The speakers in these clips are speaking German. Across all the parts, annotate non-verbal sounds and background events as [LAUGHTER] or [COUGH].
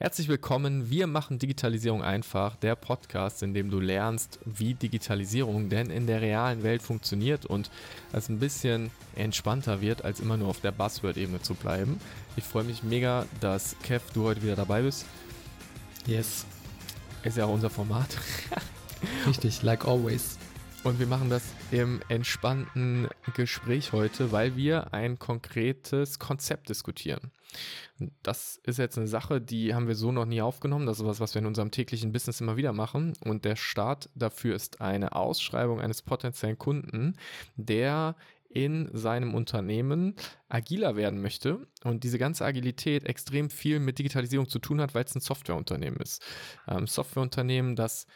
Herzlich willkommen. Wir machen Digitalisierung einfach, der Podcast, in dem du lernst, wie Digitalisierung denn in der realen Welt funktioniert und es ein bisschen entspannter wird, als immer nur auf der Buzzword-Ebene zu bleiben. Ich freue mich mega, dass Kev, du heute wieder dabei bist. Yes. Ist ja auch unser Format. Richtig, like always. Und wir machen das im entspannten Gespräch heute, weil wir ein konkretes Konzept diskutieren. Das ist jetzt eine Sache, die haben wir so noch nie aufgenommen. Das ist was, was wir in unserem täglichen Business immer wieder machen. Und der Start dafür ist eine Ausschreibung eines potenziellen Kunden, der in seinem Unternehmen agiler werden möchte und diese ganze Agilität extrem viel mit Digitalisierung zu tun hat, weil es ein Softwareunternehmen ist. Ähm, Softwareunternehmen, das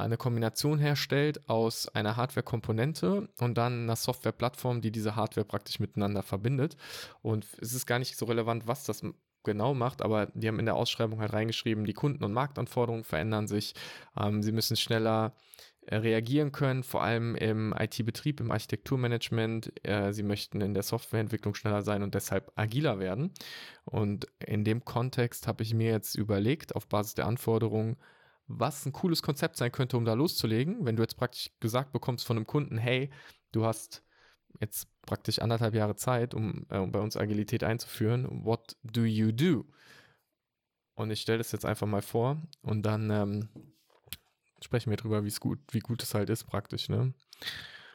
eine Kombination herstellt aus einer Hardware-Komponente und dann einer Software-Plattform, die diese Hardware praktisch miteinander verbindet. Und es ist gar nicht so relevant, was das genau macht, aber die haben in der Ausschreibung halt reingeschrieben, die Kunden- und Marktanforderungen verändern sich. Ähm, sie müssen schneller äh, reagieren können, vor allem im IT-Betrieb, im Architekturmanagement. Äh, sie möchten in der Softwareentwicklung schneller sein und deshalb agiler werden. Und in dem Kontext habe ich mir jetzt überlegt, auf Basis der Anforderungen, was ein cooles Konzept sein könnte, um da loszulegen. Wenn du jetzt praktisch gesagt bekommst von einem Kunden, hey, du hast jetzt praktisch anderthalb Jahre Zeit, um, äh, bei uns Agilität einzuführen. What do you do? Und ich stelle das jetzt einfach mal vor und dann ähm, sprechen wir drüber, wie es gut, wie gut es halt ist praktisch. Ne?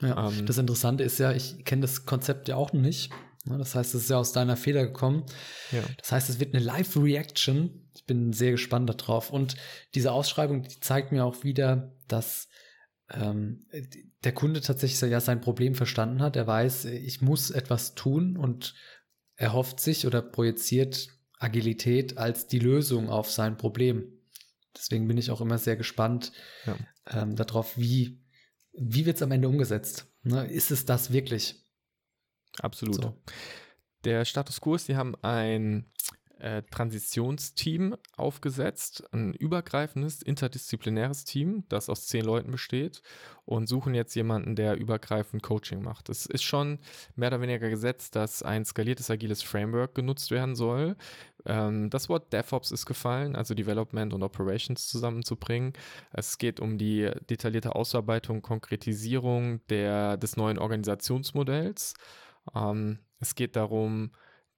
Ja, ähm, das Interessante ist ja, ich kenne das Konzept ja auch noch nicht. Ne, das heißt, es ist ja aus deiner Feder gekommen. Ja. Das heißt, es wird eine Live-Reaction. Ich bin sehr gespannt darauf. Und diese Ausschreibung, die zeigt mir auch wieder, dass ähm, der Kunde tatsächlich ja sein Problem verstanden hat. Er weiß, ich muss etwas tun und er hofft sich oder projiziert Agilität als die Lösung auf sein Problem. Deswegen bin ich auch immer sehr gespannt ja. ähm, darauf, wie, wie wird es am Ende umgesetzt. Ne? Ist es das wirklich? Absolut. So. Der Status quo ist, sie haben ein äh, Transitionsteam aufgesetzt, ein übergreifendes, interdisziplinäres Team, das aus zehn Leuten besteht und suchen jetzt jemanden, der übergreifend Coaching macht. Es ist schon mehr oder weniger gesetzt, dass ein skaliertes agiles Framework genutzt werden soll. Ähm, das Wort DevOps ist gefallen, also Development und Operations zusammenzubringen. Es geht um die detaillierte Ausarbeitung, Konkretisierung der, des neuen Organisationsmodells ähm, es geht darum,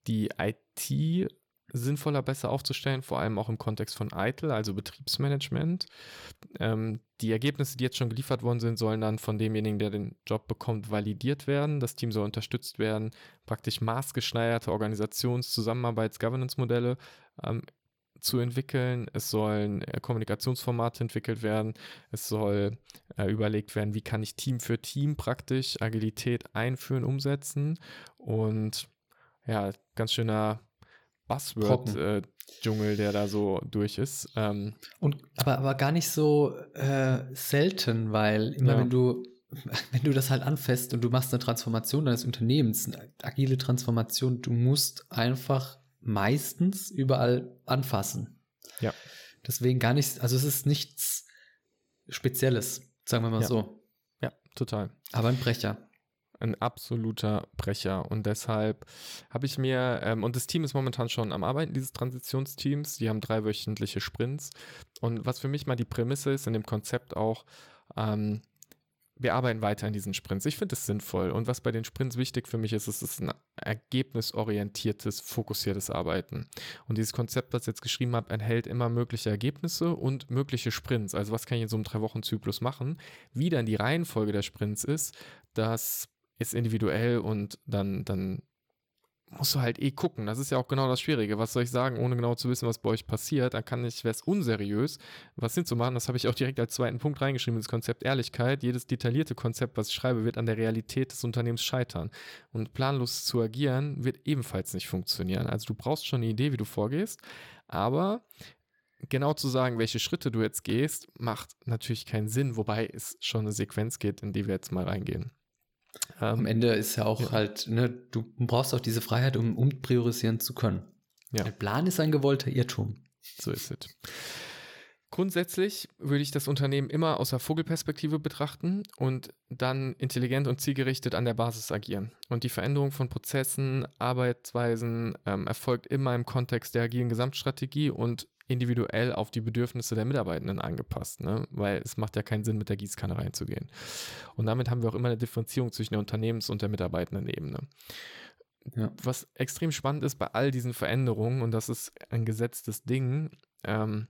die IT sinnvoller besser aufzustellen, vor allem auch im Kontext von ITIL, also Betriebsmanagement. Ähm, die Ergebnisse, die jetzt schon geliefert worden sind, sollen dann von demjenigen, der den Job bekommt, validiert werden. Das Team soll unterstützt werden, praktisch maßgeschneiderte Organisations-, Zusammenarbeits-, Governance-Modelle ähm, zu entwickeln. Es sollen äh, Kommunikationsformate entwickelt werden. Es soll äh, überlegt werden, wie kann ich Team für Team praktisch Agilität einführen, umsetzen. Und ja, ganz schöner Buzzword-Dschungel, äh, der da so durch ist. Ähm, Und aber, aber gar nicht so äh, selten, weil immer ja. wenn du [LAUGHS] wenn du das halt anfasst und du machst eine Transformation deines Unternehmens, eine agile Transformation, du musst einfach meistens überall anfassen. Ja. Deswegen gar nichts, also es ist nichts Spezielles, sagen wir mal ja. so. Ja, total. Aber ein Brecher. Ein absoluter Brecher. Und deshalb habe ich mir, ähm, und das Team ist momentan schon am Arbeiten, dieses Transitionsteams. Die haben drei wöchentliche Sprints. Und was für mich mal die Prämisse ist in dem Konzept auch, ähm, wir arbeiten weiter in diesen Sprints. Ich finde es sinnvoll. Und was bei den Sprints wichtig für mich ist, es ist ein ergebnisorientiertes, fokussiertes Arbeiten. Und dieses Konzept, das ich jetzt geschrieben habe, enthält immer mögliche Ergebnisse und mögliche Sprints. Also was kann ich in so einem Drei-Wochen-Zyklus machen? Wie dann die Reihenfolge der Sprints ist, das ist individuell und dann, dann musst du halt eh gucken. Das ist ja auch genau das Schwierige. Was soll ich sagen, ohne genau zu wissen, was bei euch passiert? Dann kann ich, wäre es unseriös, was hinzumachen. Das habe ich auch direkt als zweiten Punkt reingeschrieben, das Konzept Ehrlichkeit. Jedes detaillierte Konzept, was ich schreibe, wird an der Realität des Unternehmens scheitern. Und planlos zu agieren, wird ebenfalls nicht funktionieren. Also du brauchst schon eine Idee, wie du vorgehst, aber genau zu sagen, welche Schritte du jetzt gehst, macht natürlich keinen Sinn, wobei es schon eine Sequenz geht, in die wir jetzt mal reingehen. Ähm, Am Ende ist ja auch ja. halt, ne, du brauchst auch diese Freiheit, um umpriorisieren zu können. Ja. Der Plan ist ein gewollter Irrtum. So ist es. Grundsätzlich würde ich das Unternehmen immer aus der Vogelperspektive betrachten und dann intelligent und zielgerichtet an der Basis agieren. Und die Veränderung von Prozessen, Arbeitsweisen ähm, erfolgt immer im Kontext der agilen Gesamtstrategie und individuell auf die Bedürfnisse der Mitarbeitenden angepasst, ne? weil es macht ja keinen Sinn, mit der Gießkanne reinzugehen. Und damit haben wir auch immer eine Differenzierung zwischen der Unternehmens- und der Mitarbeitendenebene. Ja. Was extrem spannend ist bei all diesen Veränderungen, und das ist ein gesetztes Ding, ähm,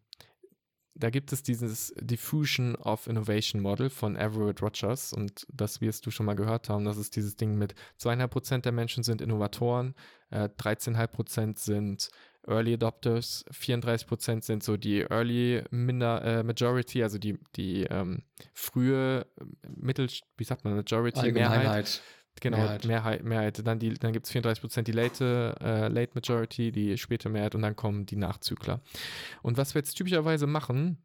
da gibt es dieses Diffusion of Innovation Model von Everett Rogers und das wirst du schon mal gehört haben. Das ist dieses Ding mit zweieinhalb Prozent der Menschen sind Innovatoren, äh, 13,5 Prozent sind Early Adopters, 34 Prozent sind so die Early Minder, äh, Majority, also die, die ähm, frühe Mittel, wie sagt man, Majority, Mehrheit. Genau, Mehrheit. Mehrheit, Mehrheit. Dann, dann gibt es 34 Prozent die late, äh, late Majority, die späte Mehrheit und dann kommen die Nachzügler. Und was wir jetzt typischerweise machen,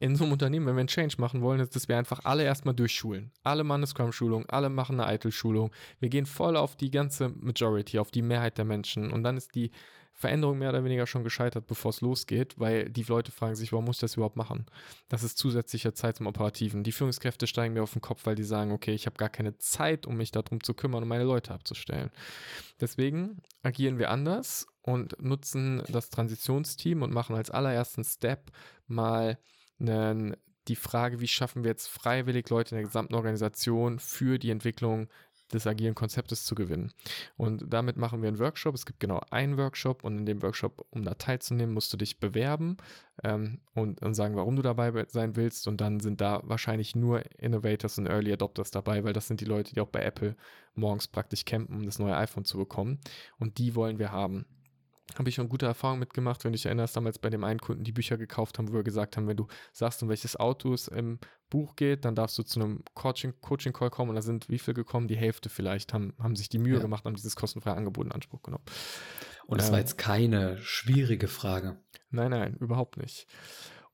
in so einem Unternehmen, wenn wir einen Change machen wollen, ist, dass wir einfach alle erstmal durchschulen. Alle machen eine Scrum-Schulung, alle machen eine ITIL-Schulung. Wir gehen voll auf die ganze Majority, auf die Mehrheit der Menschen. Und dann ist die Veränderung mehr oder weniger schon gescheitert, bevor es losgeht, weil die Leute fragen sich, warum muss ich das überhaupt machen? Das ist zusätzliche Zeit zum Operativen. Die Führungskräfte steigen mir auf den Kopf, weil die sagen, okay, ich habe gar keine Zeit, um mich darum zu kümmern, um meine Leute abzustellen. Deswegen agieren wir anders und nutzen das Transitionsteam und machen als allerersten Step mal einen die Frage, wie schaffen wir jetzt freiwillig Leute in der gesamten Organisation für die Entwicklung des agilen Konzeptes zu gewinnen. Und damit machen wir einen Workshop. Es gibt genau einen Workshop und in dem Workshop, um da teilzunehmen, musst du dich bewerben ähm, und, und sagen, warum du dabei sein willst. Und dann sind da wahrscheinlich nur Innovators und Early Adopters dabei, weil das sind die Leute, die auch bei Apple morgens praktisch campen, um das neue iPhone zu bekommen. Und die wollen wir haben habe ich schon gute Erfahrungen mitgemacht, wenn du dich erinnerst, damals bei dem einen Kunden die Bücher gekauft haben, wo wir gesagt haben, wenn du sagst, um welches Auto es im Buch geht, dann darfst du zu einem Coaching-Call Coaching kommen und da sind wie viel gekommen? Die Hälfte vielleicht, haben, haben sich die Mühe ja. gemacht, haben dieses kostenfreie Angebot in Anspruch genommen. Und es äh, war jetzt keine schwierige Frage. Nein, nein, überhaupt nicht.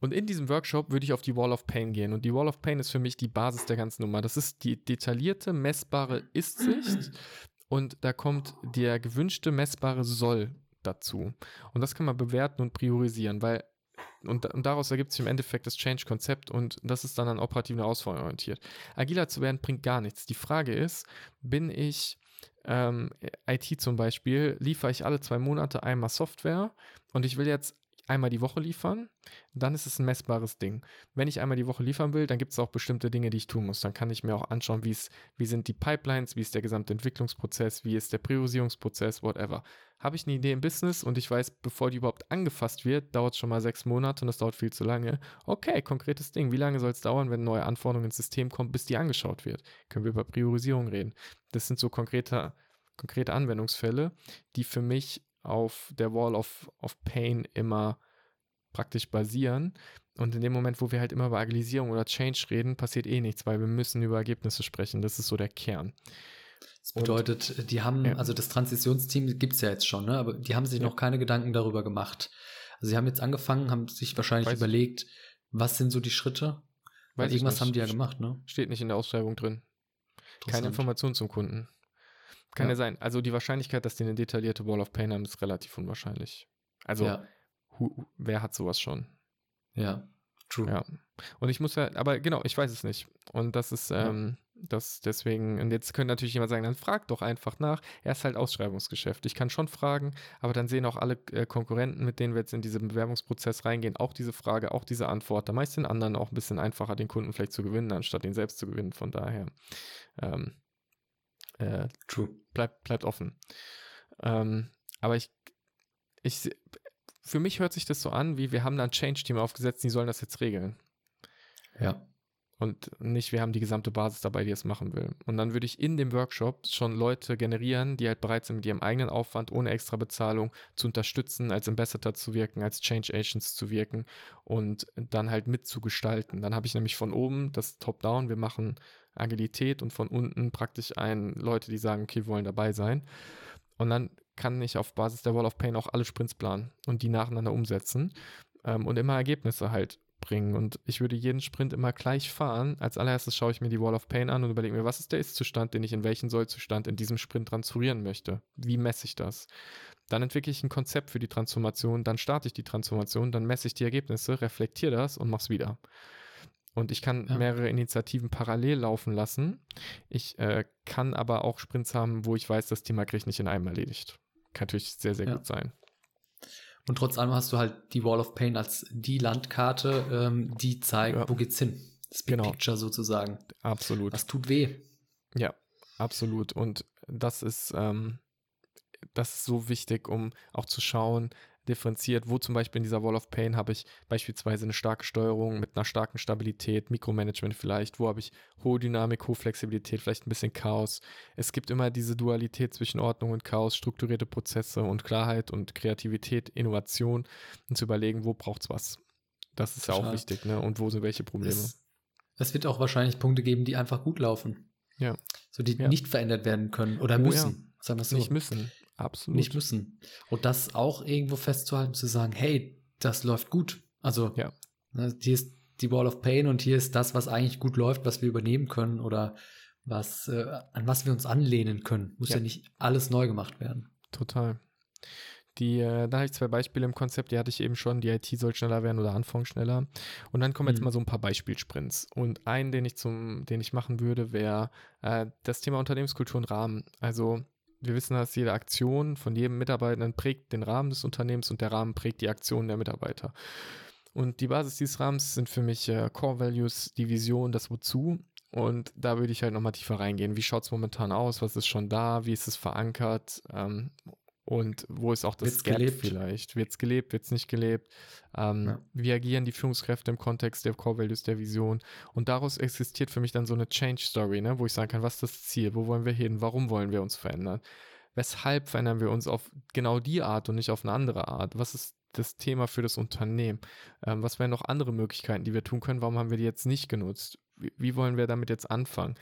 Und in diesem Workshop würde ich auf die Wall of Pain gehen. Und die Wall of Pain ist für mich die Basis der ganzen Nummer. Das ist die detaillierte, messbare Ist-Sicht. [CLEARS THROAT] Und da kommt der gewünschte, messbare Soll dazu. Und das kann man bewerten und priorisieren, weil und, und daraus ergibt sich im Endeffekt das Change-Konzept und das ist dann an operativen Herausforderungen orientiert. Agiler zu werden bringt gar nichts. Die Frage ist, bin ich ähm, IT zum Beispiel, liefere ich alle zwei Monate einmal Software und ich will jetzt einmal die Woche liefern, dann ist es ein messbares Ding. Wenn ich einmal die Woche liefern will, dann gibt es auch bestimmte Dinge, die ich tun muss. Dann kann ich mir auch anschauen, wie wie sind die Pipelines, wie ist der gesamte Entwicklungsprozess, wie ist der Priorisierungsprozess, whatever. Habe ich eine Idee im Business und ich weiß, bevor die überhaupt angefasst wird, dauert es schon mal sechs Monate und das dauert viel zu lange. Okay, konkretes Ding. Wie lange soll es dauern, wenn neue Anforderungen ins System kommen, bis die angeschaut wird? Können wir über Priorisierung reden. Das sind so konkrete, konkrete Anwendungsfälle, die für mich auf der Wall of, of Pain immer praktisch basieren. Und in dem Moment, wo wir halt immer über Agilisierung oder Change reden, passiert eh nichts, weil wir müssen über Ergebnisse sprechen. Das ist so der Kern. Das bedeutet, und, die haben, ja. also das Transitionsteam gibt es ja jetzt schon, ne? aber die haben sich ja. noch keine Gedanken darüber gemacht. Also sie haben jetzt angefangen, haben sich wahrscheinlich Weiß überlegt, was sind so die Schritte? Weil irgendwas haben die ja gemacht, ne? Steht nicht in der Ausschreibung drin. Keine Information zum Kunden. Kann ja. ja. sein. Also die Wahrscheinlichkeit, dass die eine detaillierte Wall of Pain haben, ist relativ unwahrscheinlich. Also, ja. hu, wer hat sowas schon? Ja, true. Ja. Und ich muss ja, aber genau, ich weiß es nicht. Und das ist, ähm, das deswegen, und jetzt könnte natürlich jemand sagen, dann frag doch einfach nach. Er ist halt Ausschreibungsgeschäft. Ich kann schon fragen, aber dann sehen auch alle äh, Konkurrenten, mit denen wir jetzt in diesen Bewerbungsprozess reingehen, auch diese Frage, auch diese Antwort. Da meist den anderen auch ein bisschen einfacher, den Kunden vielleicht zu gewinnen, anstatt ihn selbst zu gewinnen. Von daher, ähm, äh, True. Bleibt, bleibt offen. Ähm, aber ich, ich, für mich hört sich das so an, wie wir haben da ein Change-Team aufgesetzt, die sollen das jetzt regeln. Ja. Und nicht, wir haben die gesamte Basis dabei, die es machen will. Und dann würde ich in dem Workshop schon Leute generieren, die halt bereit sind, mit ihrem eigenen Aufwand ohne extra Bezahlung zu unterstützen, als Ambassador zu wirken, als Change Agents zu wirken und dann halt mitzugestalten. Dann habe ich nämlich von oben das Top-Down, wir machen Agilität und von unten praktisch ein Leute, die sagen, okay, wir wollen dabei sein. Und dann kann ich auf Basis der Wall of Pain auch alle Sprints planen und die nacheinander umsetzen ähm, und immer Ergebnisse halt bringen. Und ich würde jeden Sprint immer gleich fahren. Als allererstes schaue ich mir die Wall of Pain an und überlege mir, was ist der Ist-Zustand, den ich in welchen Soll-Zustand in diesem Sprint transferieren möchte. Wie messe ich das? Dann entwickle ich ein Konzept für die Transformation, dann starte ich die Transformation, dann messe ich die Ergebnisse, reflektiere das und mache es wieder. Und ich kann ja. mehrere Initiativen parallel laufen lassen. Ich äh, kann aber auch Sprints haben, wo ich weiß, das Thema kriege ich nicht in einem erledigt. Kann natürlich sehr, sehr ja. gut sein. Und trotz allem hast du halt die Wall of Pain als die Landkarte, ähm, die zeigt, ja. wo geht's hin. Das Big genau. Picture sozusagen. Absolut. Das tut weh. Ja, absolut. Und das ist, ähm, das ist so wichtig, um auch zu schauen, differenziert, wo zum Beispiel in dieser Wall of Pain habe ich beispielsweise eine starke Steuerung mit einer starken Stabilität, Mikromanagement vielleicht, wo habe ich hohe Dynamik, hohe Flexibilität, vielleicht ein bisschen Chaos. Es gibt immer diese Dualität zwischen Ordnung und Chaos, strukturierte Prozesse und Klarheit und Kreativität, Innovation und zu überlegen, wo braucht es was. Das ist ja auch wichtig, ne? Und wo sind welche Probleme? Es, es, wird auch wahrscheinlich Punkte geben, die einfach gut laufen. Ja. So die ja. nicht verändert werden können oder müssen. Ja. Sagen wir so. Nicht müssen. Absolut. Nicht müssen. Und das auch irgendwo festzuhalten, zu sagen, hey, das läuft gut. Also, ja. Ne, hier ist die Wall of Pain und hier ist das, was eigentlich gut läuft, was wir übernehmen können oder was, äh, an was wir uns anlehnen können. Muss ja. ja nicht alles neu gemacht werden. Total. Die, äh, da habe ich zwei Beispiele im Konzept, die hatte ich eben schon, die IT soll schneller werden oder Anfang schneller. Und dann kommen jetzt mhm. mal so ein paar Beispielsprints. Und einen, den ich zum, den ich machen würde, wäre äh, das Thema Unternehmenskultur und Rahmen. Also wir wissen, dass jede Aktion von jedem Mitarbeitenden prägt den Rahmen des Unternehmens und der Rahmen prägt die Aktionen der Mitarbeiter. Und die Basis dieses Rahmens sind für mich äh, Core Values, die Vision, das Wozu. Und da würde ich halt nochmal tiefer reingehen. Wie schaut es momentan aus? Was ist schon da? Wie ist es verankert? Ähm, und wo ist auch das wird's Gap gelebt? vielleicht? Wird es gelebt, wird es nicht gelebt? Ähm, ja. Wie agieren die Führungskräfte im Kontext der Core Values der Vision? Und daraus existiert für mich dann so eine Change Story, ne? wo ich sagen kann, was ist das Ziel? Wo wollen wir hin? Warum wollen wir uns verändern? Weshalb verändern wir uns auf genau die Art und nicht auf eine andere Art? Was ist das Thema für das Unternehmen? Ähm, was wären noch andere Möglichkeiten, die wir tun können? Warum haben wir die jetzt nicht genutzt? Wie, wollen wir damit jetzt anfangen?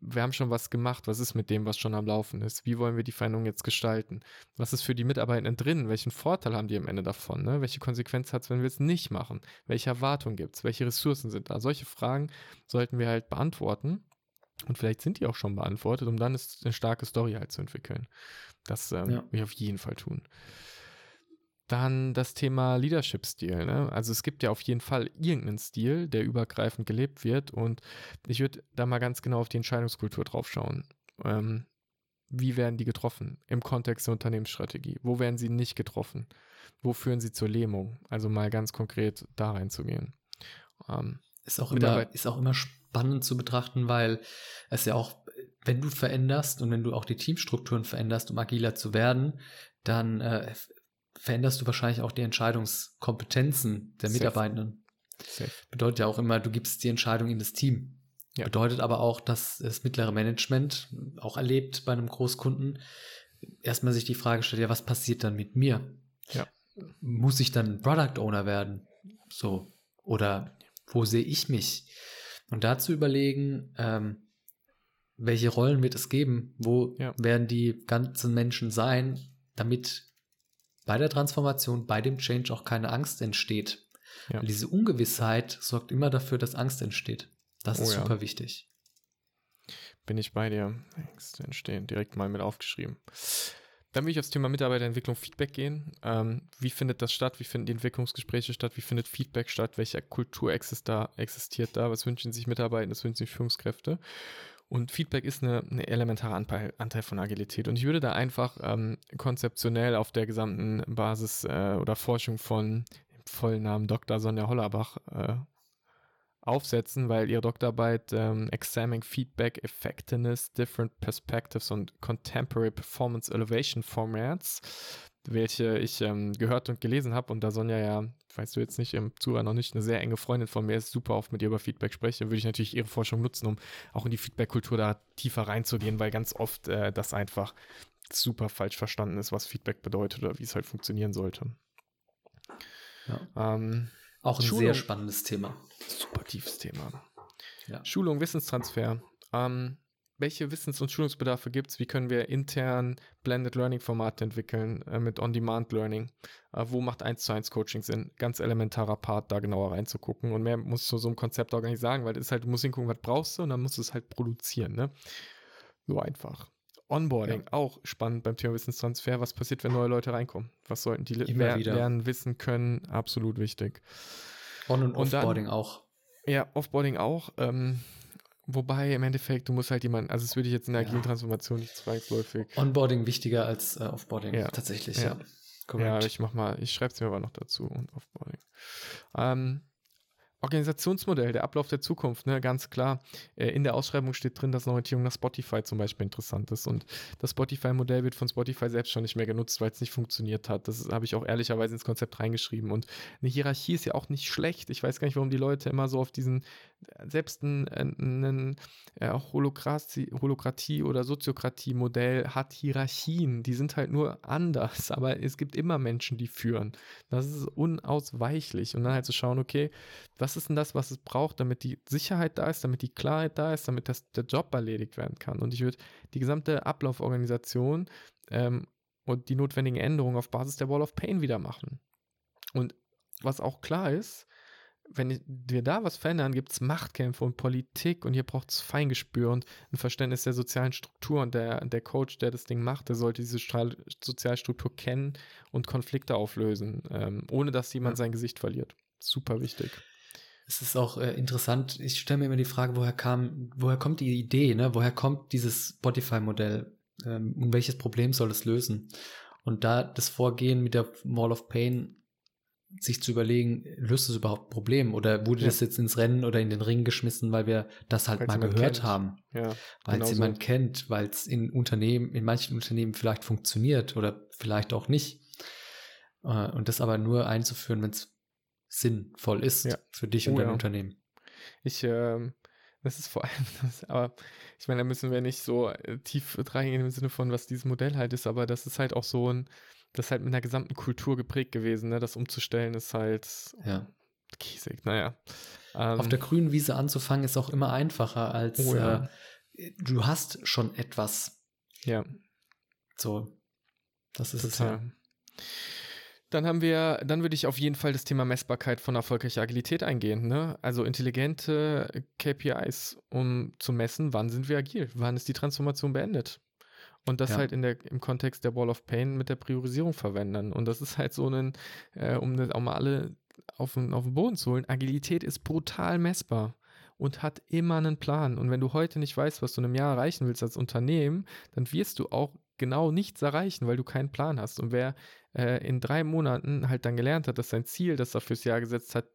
Wir haben schon was gemacht. Was ist mit dem, was schon am Laufen ist? Wie wollen wir die Veränderung jetzt gestalten? Was ist für die Mitarbeitenden drin? Welchen Vorteil haben die am Ende davon? Ne? Welche Konsequenz hat es, wenn wir es nicht machen? Welche Erwartungen gibt es? Welche Ressourcen sind da? Solche Fragen sollten wir halt beantworten. Und vielleicht sind die auch schon beantwortet, um dann eine starke Story halt zu entwickeln. Das ähm, ja. will ich auf jeden Fall tun. Dann das Thema Leadership-Stil. Ne? Also es gibt ja auf jeden Fall irgendeinen Stil, der übergreifend gelebt wird. Und ich würde da mal ganz genau auf die Entscheidungskultur drauf schauen. Ähm, wie werden die getroffen im Kontext der Unternehmensstrategie? Wo werden sie nicht getroffen? Wo führen sie zur Lähmung? Also mal ganz konkret da reinzugehen. Ähm, ist, auch immer, ist auch immer spannend zu betrachten, weil es ja auch, wenn du veränderst und wenn du auch die Teamstrukturen veränderst, um agiler zu werden, dann äh, veränderst du wahrscheinlich auch die Entscheidungskompetenzen der Mitarbeitenden. Safe. Bedeutet ja auch immer, du gibst die Entscheidung in das Team. Ja. Bedeutet aber auch, dass das mittlere Management auch erlebt bei einem Großkunden erstmal sich die Frage stellt, ja, was passiert dann mit mir? Ja. Muss ich dann Product Owner werden? So. Oder wo sehe ich mich? Und dazu überlegen, ähm, welche Rollen wird es geben? Wo ja. werden die ganzen Menschen sein, damit bei der Transformation, bei dem Change auch keine Angst entsteht. Ja. diese Ungewissheit sorgt immer dafür, dass Angst entsteht. Das ist oh, super ja. wichtig. Bin ich bei dir. Ängste entstehen. Direkt mal mit aufgeschrieben. Dann will ich aufs Thema Mitarbeiterentwicklung Feedback gehen. Ähm, wie findet das statt? Wie finden die Entwicklungsgespräche statt? Wie findet Feedback statt? Welche Kultur existiert da? Was wünschen sich Mitarbeiter? Was wünschen sich Führungskräfte? Und Feedback ist eine, eine elementare Anteil, Anteil, von Agilität. Und ich würde da einfach ähm, konzeptionell auf der gesamten Basis äh, oder Forschung von vollen Namen Dr. Sonja Hollerbach äh, aufsetzen, weil ihre Doktorarbeit ähm, Examining Feedback Effectiveness, Different Perspectives und Contemporary Performance Elevation Formats welche ich ähm, gehört und gelesen habe. Und da Sonja ja, weißt du jetzt nicht, im Zuhörer noch nicht, eine sehr enge Freundin von mir ist, super oft mit ihr über Feedback spreche, würde ich natürlich ihre Forschung nutzen, um auch in die Feedback-Kultur da tiefer reinzugehen, weil ganz oft äh, das einfach super falsch verstanden ist, was Feedback bedeutet oder wie es halt funktionieren sollte. Ja. Ähm, auch ein Schulung, sehr spannendes Thema. Super tiefes Thema. Ja. Schulung, Wissenstransfer. Ähm, welche Wissens- und Schulungsbedarfe gibt es? Wie können wir intern Blended Learning-Formate entwickeln äh, mit On-Demand-Learning? Äh, wo macht 1 zu 1 Coaching Sinn? Ganz elementarer Part, da genauer reinzugucken. Und mehr muss zu so einem Konzept auch gar nicht sagen, weil es ist halt, du musst hingucken, was brauchst du und dann musst du es halt produzieren. Ne? So einfach. Onboarding, ja. auch spannend beim Thema Wissenstransfer. Was passiert, wenn neue Leute reinkommen? Was sollten die ler lernen, wissen können? Absolut wichtig. On- und Offboarding auch. Ja, Offboarding auch. Ähm, Wobei im Endeffekt, du musst halt jemanden, also es würde ich jetzt in der agilen Transformation nicht zwangsläufig. Onboarding wichtiger als äh, Offboarding, ja. tatsächlich, ja. ja. Ja, ich mach mal, ich schreibe es mir aber noch dazu und Offboarding. Ähm, Organisationsmodell, der Ablauf der Zukunft, ne, ganz klar. Äh, in der Ausschreibung steht drin, dass eine Orientierung nach Spotify zum Beispiel interessant ist. Und das Spotify-Modell wird von Spotify selbst schon nicht mehr genutzt, weil es nicht funktioniert hat. Das habe ich auch ehrlicherweise ins Konzept reingeschrieben. Und eine Hierarchie ist ja auch nicht schlecht. Ich weiß gar nicht, warum die Leute immer so auf diesen, selbst ein, ein, ein Holokratie, Holokratie oder Soziokratie-Modell hat Hierarchien. Die sind halt nur anders. [LAUGHS] Aber es gibt immer Menschen, die führen. Das ist unausweichlich. Und dann halt zu schauen, okay, was ist denn das, was es braucht, damit die Sicherheit da ist, damit die Klarheit da ist, damit das, der Job erledigt werden kann. Und ich würde die gesamte Ablauforganisation ähm, und die notwendigen Änderungen auf Basis der Wall of Pain wieder machen. Und was auch klar ist, wenn wir da was verändern, gibt es Machtkämpfe und Politik und hier braucht es Feingespür und ein Verständnis der sozialen Struktur und der, der Coach, der das Ding macht, der sollte diese Sozialstruktur kennen und Konflikte auflösen, ähm, ohne dass jemand sein Gesicht verliert. Super wichtig. Es ist auch äh, interessant. Ich stelle mir immer die Frage, woher kam, woher kommt die Idee, ne? Woher kommt dieses Spotify-Modell? Ähm, und welches Problem soll es lösen? Und da das Vorgehen mit der Wall of Pain sich zu überlegen, löst es überhaupt ein Problem oder wurde ja. das jetzt ins Rennen oder in den Ring geschmissen, weil wir das halt weil's mal gehört kennt. haben, ja, weil es jemand so. kennt, weil es in Unternehmen, in manchen Unternehmen vielleicht funktioniert oder vielleicht auch nicht. Äh, und das aber nur einzuführen, wenn es sinnvoll ist ja. für dich und oh, dein. Unternehmen. Ich, ähm, das ist vor allem, [LAUGHS] das, aber ich meine, da müssen wir nicht so äh, tief reingehen im Sinne von, was dieses Modell halt ist, aber das ist halt auch so ein, das ist halt mit einer gesamten Kultur geprägt gewesen, ne? Das umzustellen ist halt ja. kiesig, naja. Ähm, Auf der grünen Wiese anzufangen ist auch immer einfacher als oh, ja. äh, du hast schon etwas. Ja. So. Das ist Total. es ja. Dann haben wir, dann würde ich auf jeden Fall das Thema Messbarkeit von erfolgreicher Agilität eingehen. Ne? Also intelligente KPIs, um zu messen, wann sind wir agil, wann ist die Transformation beendet. Und das ja. halt in der, im Kontext der Wall of Pain mit der Priorisierung verwenden. Und das ist halt so ein, äh, um das auch mal alle auf den, auf den Boden zu holen, Agilität ist brutal messbar und hat immer einen Plan. Und wenn du heute nicht weißt, was du in einem Jahr erreichen willst als Unternehmen, dann wirst du auch genau nichts erreichen, weil du keinen Plan hast. Und wer äh, in drei Monaten halt dann gelernt hat, dass sein Ziel, das er fürs Jahr gesetzt hat,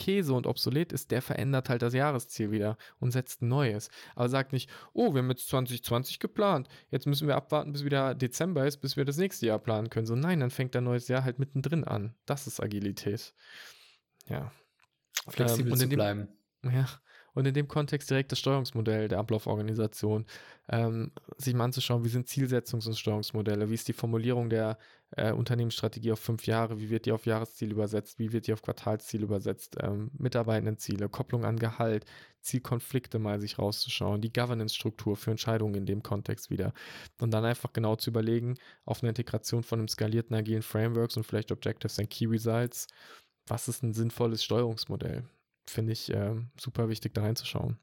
Käse und obsolet ist, der verändert halt das Jahresziel wieder und setzt ein neues. Aber sagt nicht, oh, wir haben jetzt 2020 geplant, jetzt müssen wir abwarten, bis wieder Dezember ist, bis wir das nächste Jahr planen können. So, nein, dann fängt ein neues Jahr halt mittendrin an. Das ist Agilität. Ja. Flexibel ähm, zu bleiben. Ja, und in dem Kontext direkt das Steuerungsmodell der Ablauforganisation, ähm, sich mal anzuschauen, wie sind Zielsetzungs- und Steuerungsmodelle, wie ist die Formulierung der äh, Unternehmensstrategie auf fünf Jahre, wie wird die auf Jahresziel übersetzt, wie wird die auf Quartalsziel übersetzt, ähm, Mitarbeitendenziele, Kopplung an Gehalt, Zielkonflikte mal sich rauszuschauen, die Governance-Struktur für Entscheidungen in dem Kontext wieder und dann einfach genau zu überlegen, auf eine Integration von einem skalierten agilen Frameworks und vielleicht Objectives and Key Results, was ist ein sinnvolles Steuerungsmodell? Finde ich äh, super wichtig, da reinzuschauen.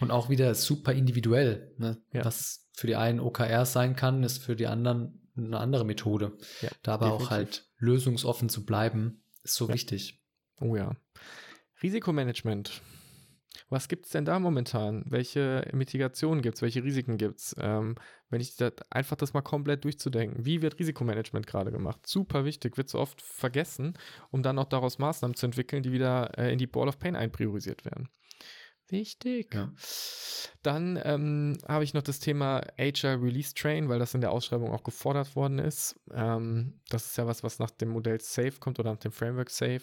Und auch wieder super individuell. Ne? Ja. Was für die einen OKR sein kann, ist für die anderen eine andere Methode. Ja, da aber definitiv. auch halt lösungsoffen zu bleiben, ist so ja. wichtig. Oh ja. Risikomanagement was gibt es denn da momentan? Welche Mitigationen gibt es? Welche Risiken gibt es? Ähm, wenn ich das, einfach das mal komplett durchzudenken. Wie wird Risikomanagement gerade gemacht? Super wichtig, wird so oft vergessen, um dann auch daraus Maßnahmen zu entwickeln, die wieder äh, in die Ball of Pain einpriorisiert werden. Wichtig. Ja. Dann ähm, habe ich noch das Thema HR Release Train, weil das in der Ausschreibung auch gefordert worden ist. Ähm, das ist ja was, was nach dem Modell Safe kommt oder nach dem Framework Safe.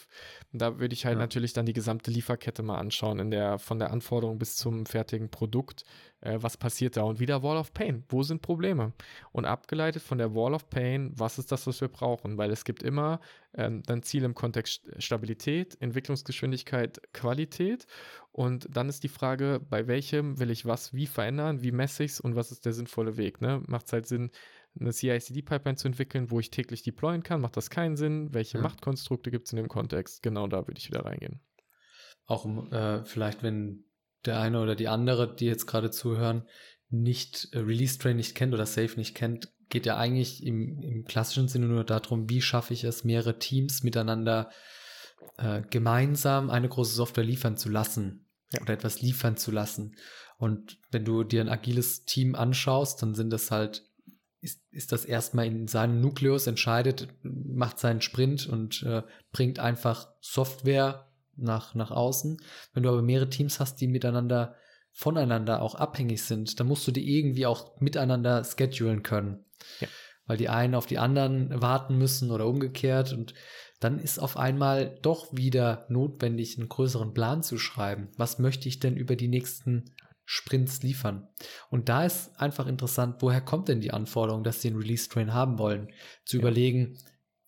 Und da würde ich halt ja. natürlich dann die gesamte Lieferkette mal anschauen, in der von der Anforderung bis zum fertigen Produkt äh, was passiert da und wieder Wall of Pain, wo sind Probleme? Und abgeleitet von der Wall of Pain, was ist das, was wir brauchen? Weil es gibt immer ähm, dann Ziel im Kontext Stabilität, Entwicklungsgeschwindigkeit, Qualität und dann ist die Frage, bei welchem will ich was wie verändern, wie messe ich es und was ist der sinnvolle Weg? Ne? Macht es halt Sinn, eine CI-CD-Pipeline zu entwickeln, wo ich täglich deployen kann? Macht das keinen Sinn? Welche ja. Machtkonstrukte gibt es in dem Kontext? Genau da würde ich wieder reingehen. Auch äh, vielleicht, wenn der eine oder die andere, die jetzt gerade zuhören, nicht äh, Release Train nicht kennt oder Safe nicht kennt, geht ja eigentlich im, im klassischen Sinne nur darum, wie schaffe ich es, mehrere Teams miteinander äh, gemeinsam eine große Software liefern zu lassen ja. oder etwas liefern zu lassen. Und wenn du dir ein agiles Team anschaust, dann sind das halt ist, ist das erstmal in seinem Nukleus, entscheidet, macht seinen Sprint und äh, bringt einfach Software nach, nach außen. Wenn du aber mehrere Teams hast, die miteinander, voneinander auch abhängig sind, dann musst du die irgendwie auch miteinander schedulen können. Ja. Weil die einen auf die anderen warten müssen oder umgekehrt und dann ist auf einmal doch wieder notwendig, einen größeren Plan zu schreiben. Was möchte ich denn über die nächsten Sprints liefern? Und da ist einfach interessant, woher kommt denn die Anforderung, dass sie einen Release-Train haben wollen? Zu ja. überlegen,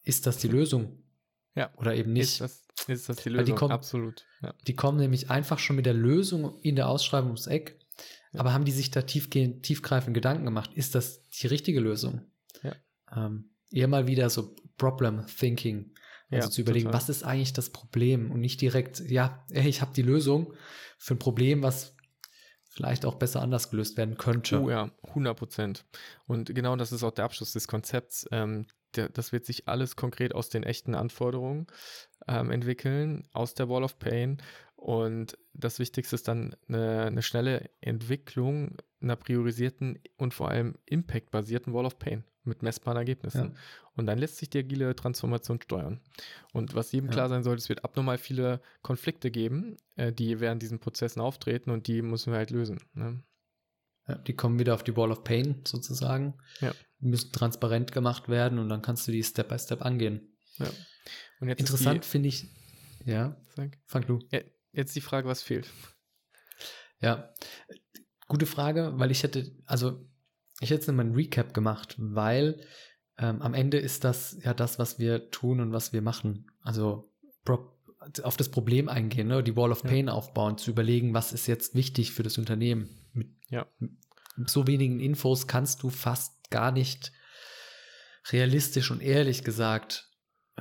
ist das die Lösung? Ja. Oder eben nicht? Ist das, die Lösung? Die kommen, Absolut. Ja. Die kommen nämlich einfach schon mit der Lösung in der Ausschreibung ums Eck. Ja. Aber haben die sich da tiefgehend, tiefgreifend Gedanken gemacht? Ist das die richtige Lösung? Ja. Ähm, eher mal wieder so Problem Thinking also ja, zu überlegen, total. was ist eigentlich das Problem und nicht direkt, ja, ey, ich habe die Lösung für ein Problem, was vielleicht auch besser anders gelöst werden könnte. Oh ja, 100 Prozent. Und genau das ist auch der Abschluss des Konzepts. Ähm, der, das wird sich alles konkret aus den echten Anforderungen ähm, entwickeln, aus der Wall of Pain. Und das Wichtigste ist dann eine, eine schnelle Entwicklung einer priorisierten und vor allem impact-basierten Wall of Pain mit messbaren Ergebnissen. Ja. Und dann lässt sich die agile Transformation steuern. Und was jedem ja. klar sein sollte, es wird abnormal viele Konflikte geben, äh, die während diesen Prozessen auftreten und die müssen wir halt lösen. Ne? Ja, die kommen wieder auf die Wall of Pain sozusagen. Ja. Die müssen transparent gemacht werden und dann kannst du die Step by Step angehen. Ja. Und jetzt Interessant finde ich, ja, Sag. fang du. Ja, jetzt die Frage, was fehlt. Ja, gute Frage, weil ich hätte, also ich hätte jetzt mal ein Recap gemacht, weil ähm, am Ende ist das ja das, was wir tun und was wir machen. Also auf das Problem eingehen, ne? die Wall of Pain ja. aufbauen, zu überlegen, was ist jetzt wichtig für das Unternehmen. Mit, ja. mit so wenigen Infos kannst du fast gar nicht realistisch und ehrlich gesagt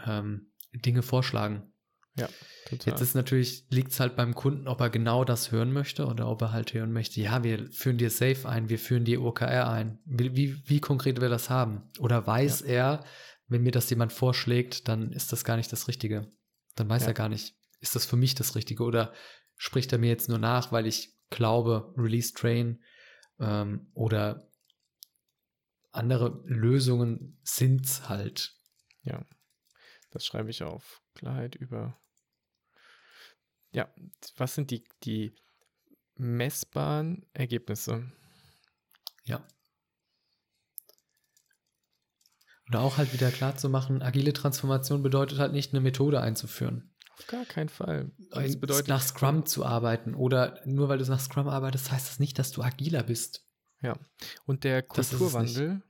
ähm, Dinge vorschlagen. Ja. Total. Jetzt ist natürlich, liegt es halt beim Kunden, ob er genau das hören möchte oder ob er halt hören möchte, ja, wir führen dir Safe ein, wir führen dir OKR ein. Wie, wie, wie konkret will das haben? Oder weiß ja. er, wenn mir das jemand vorschlägt, dann ist das gar nicht das Richtige. Dann weiß ja. er gar nicht, ist das für mich das Richtige oder spricht er mir jetzt nur nach, weil ich glaube, Release Train ähm, oder andere Lösungen sind halt. Ja, das schreibe ich auf. Klarheit über ja, was sind die, die messbaren Ergebnisse? Ja. Oder auch halt wieder klar zu machen, agile Transformation bedeutet halt nicht eine Methode einzuführen. Auf gar keinen Fall. Das bedeutet nach Scrum zu arbeiten oder nur weil du nach Scrum arbeitest, heißt das nicht, dass du agiler bist. Ja. Und der Kulturwandel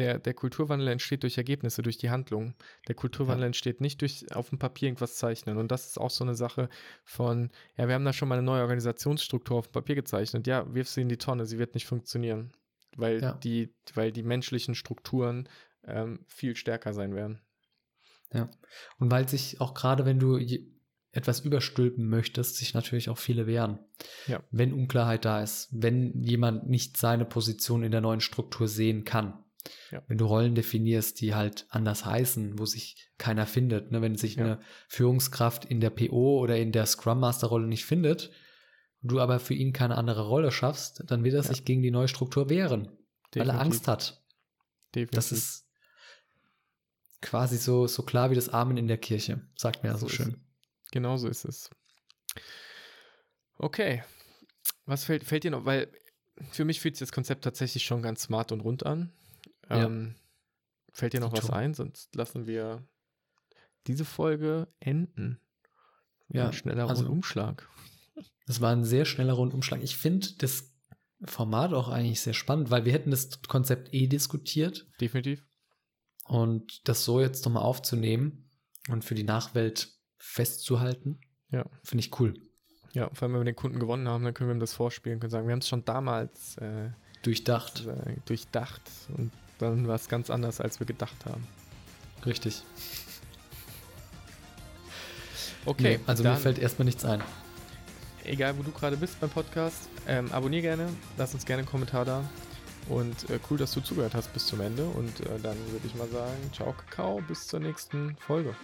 der, der Kulturwandel entsteht durch Ergebnisse, durch die Handlung. Der Kulturwandel ja. entsteht nicht durch auf dem Papier irgendwas zeichnen. Und das ist auch so eine Sache von, ja, wir haben da schon mal eine neue Organisationsstruktur auf dem Papier gezeichnet. Ja, wirf sie in die Tonne, sie wird nicht funktionieren. Weil, ja. die, weil die menschlichen Strukturen ähm, viel stärker sein werden. Ja. Und weil sich auch gerade, wenn du etwas überstülpen möchtest, sich natürlich auch viele wehren. Ja. Wenn Unklarheit da ist, wenn jemand nicht seine Position in der neuen Struktur sehen kann. Ja. Wenn du Rollen definierst, die halt anders heißen, wo sich keiner findet, ne? wenn sich ja. eine Führungskraft in der PO oder in der Scrum Master Rolle nicht findet, du aber für ihn keine andere Rolle schaffst, dann wird er ja. sich gegen die neue Struktur wehren, Definitiv. weil er Angst hat. Definitiv. Das ist quasi so, so klar wie das Amen in der Kirche, sagt mir ja so, so schön. Genau so ist es. Okay. Was fällt, fällt dir noch? Weil für mich fühlt sich das Konzept tatsächlich schon ganz smart und rund an. Ähm, fällt dir noch was ein? Sonst lassen wir diese Folge enden. Ja, ein schneller also, Rundumschlag. Das war ein sehr schneller Rundumschlag. Ich finde das Format auch eigentlich sehr spannend, weil wir hätten das Konzept eh diskutiert. Definitiv. Und das so jetzt nochmal aufzunehmen und für die Nachwelt festzuhalten, ja. finde ich cool. Ja, vor allem, wenn wir den Kunden gewonnen haben, dann können wir ihm das vorspielen und können sagen, wir haben es schon damals äh, durchdacht. Äh, durchdacht und dann war es ganz anders, als wir gedacht haben. Richtig. [LAUGHS] Okay. Nee, also mir fällt erstmal nichts ein. Egal, wo du gerade bist beim Podcast, ähm, abonnier gerne, lass uns gerne einen Kommentar da. Und äh, cool, dass du zugehört hast bis zum Ende. Und äh, dann würde ich mal sagen, ciao, Kakao, bis zur nächsten Folge.